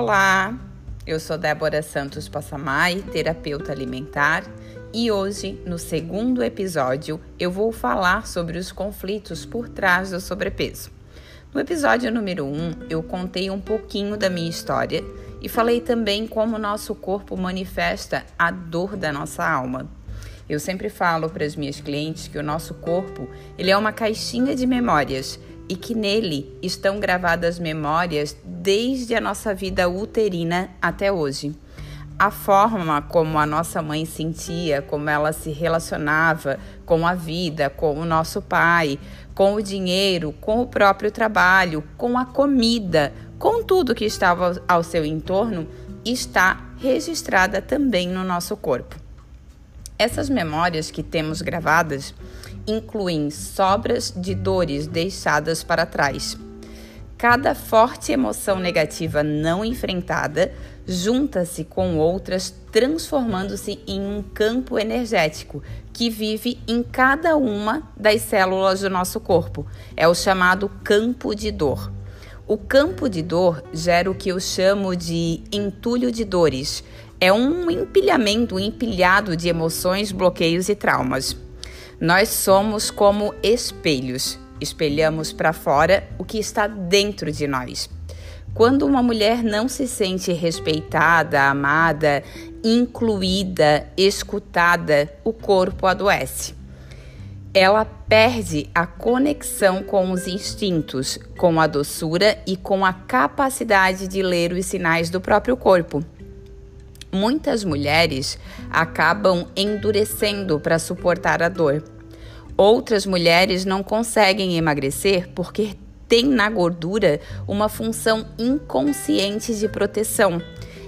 Olá, eu sou Débora Santos Passamai, terapeuta alimentar, e hoje, no segundo episódio, eu vou falar sobre os conflitos por trás do sobrepeso. No episódio número 1, um, eu contei um pouquinho da minha história e falei também como nosso corpo manifesta a dor da nossa alma. Eu sempre falo para as minhas clientes que o nosso corpo, ele é uma caixinha de memórias e que nele estão gravadas memórias desde a nossa vida uterina até hoje. A forma como a nossa mãe sentia, como ela se relacionava com a vida, com o nosso pai, com o dinheiro, com o próprio trabalho, com a comida, com tudo que estava ao seu entorno, está registrada também no nosso corpo. Essas memórias que temos gravadas incluem sobras de dores deixadas para trás. Cada forte emoção negativa não enfrentada junta-se com outras, transformando-se em um campo energético que vive em cada uma das células do nosso corpo. É o chamado campo de dor. O campo de dor gera o que eu chamo de entulho de dores. É um empilhamento, um empilhado de emoções, bloqueios e traumas. Nós somos como espelhos, espelhamos para fora o que está dentro de nós. Quando uma mulher não se sente respeitada, amada, incluída, escutada, o corpo adoece. Ela perde a conexão com os instintos, com a doçura e com a capacidade de ler os sinais do próprio corpo. Muitas mulheres acabam endurecendo para suportar a dor. Outras mulheres não conseguem emagrecer porque têm na gordura uma função inconsciente de proteção.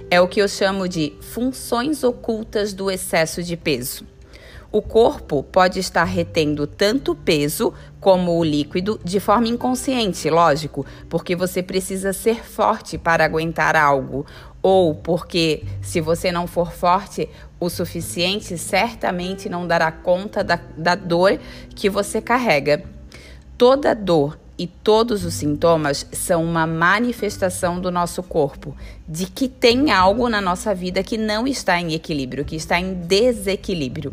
É o que eu chamo de funções ocultas do excesso de peso. O corpo pode estar retendo tanto peso como o líquido de forma inconsciente, lógico, porque você precisa ser forte para aguentar algo, ou porque se você não for forte o suficiente, certamente não dará conta da, da dor que você carrega. Toda dor e todos os sintomas são uma manifestação do nosso corpo de que tem algo na nossa vida que não está em equilíbrio, que está em desequilíbrio.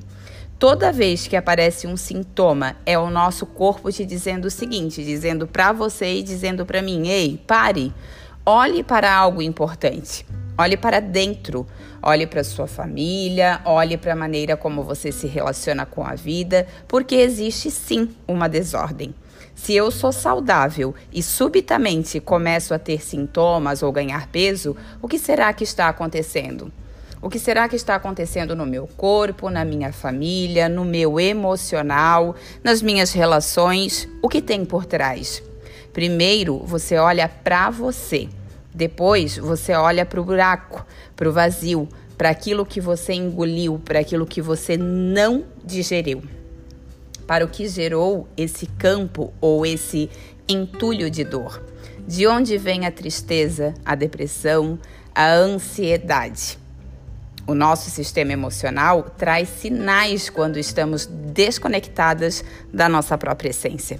Toda vez que aparece um sintoma, é o nosso corpo te dizendo o seguinte, dizendo para você e dizendo para mim: "Ei, pare. Olhe para algo importante. Olhe para dentro. Olhe para sua família, olhe para a maneira como você se relaciona com a vida, porque existe sim uma desordem. Se eu sou saudável e subitamente começo a ter sintomas ou ganhar peso, o que será que está acontecendo? O que será que está acontecendo no meu corpo, na minha família, no meu emocional, nas minhas relações? O que tem por trás? Primeiro, você olha para você. Depois, você olha para o buraco, para o vazio, para aquilo que você engoliu, para aquilo que você não digeriu. Para o que gerou esse campo ou esse entulho de dor. De onde vem a tristeza, a depressão, a ansiedade? O nosso sistema emocional traz sinais quando estamos desconectadas da nossa própria essência.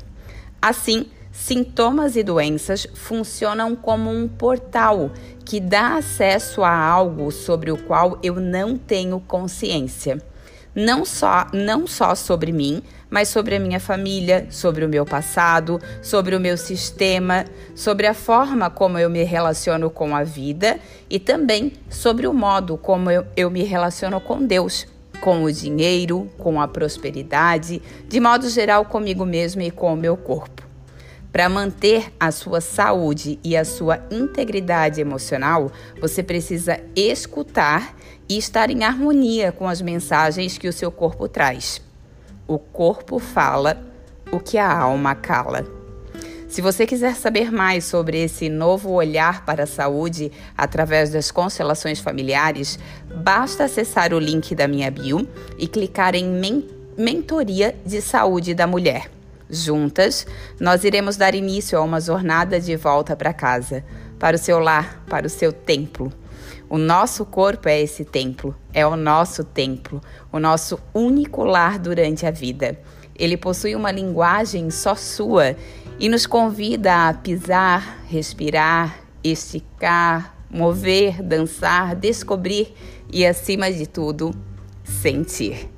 Assim, sintomas e doenças funcionam como um portal que dá acesso a algo sobre o qual eu não tenho consciência não só, não só sobre mim, mas sobre a minha família, sobre o meu passado, sobre o meu sistema, sobre a forma como eu me relaciono com a vida e também sobre o modo como eu, eu me relaciono com Deus, com o dinheiro, com a prosperidade, de modo geral comigo mesmo e com o meu corpo. Para manter a sua saúde e a sua integridade emocional, você precisa escutar e estar em harmonia com as mensagens que o seu corpo traz. O corpo fala o que a alma cala. Se você quiser saber mais sobre esse novo olhar para a saúde através das constelações familiares, basta acessar o link da minha bio e clicar em Men Mentoria de Saúde da Mulher. Juntas, nós iremos dar início a uma jornada de volta para casa, para o seu lar, para o seu templo. O nosso corpo é esse templo, é o nosso templo, o nosso único lar durante a vida. Ele possui uma linguagem só sua e nos convida a pisar, respirar, esticar, mover, dançar, descobrir e, acima de tudo, sentir.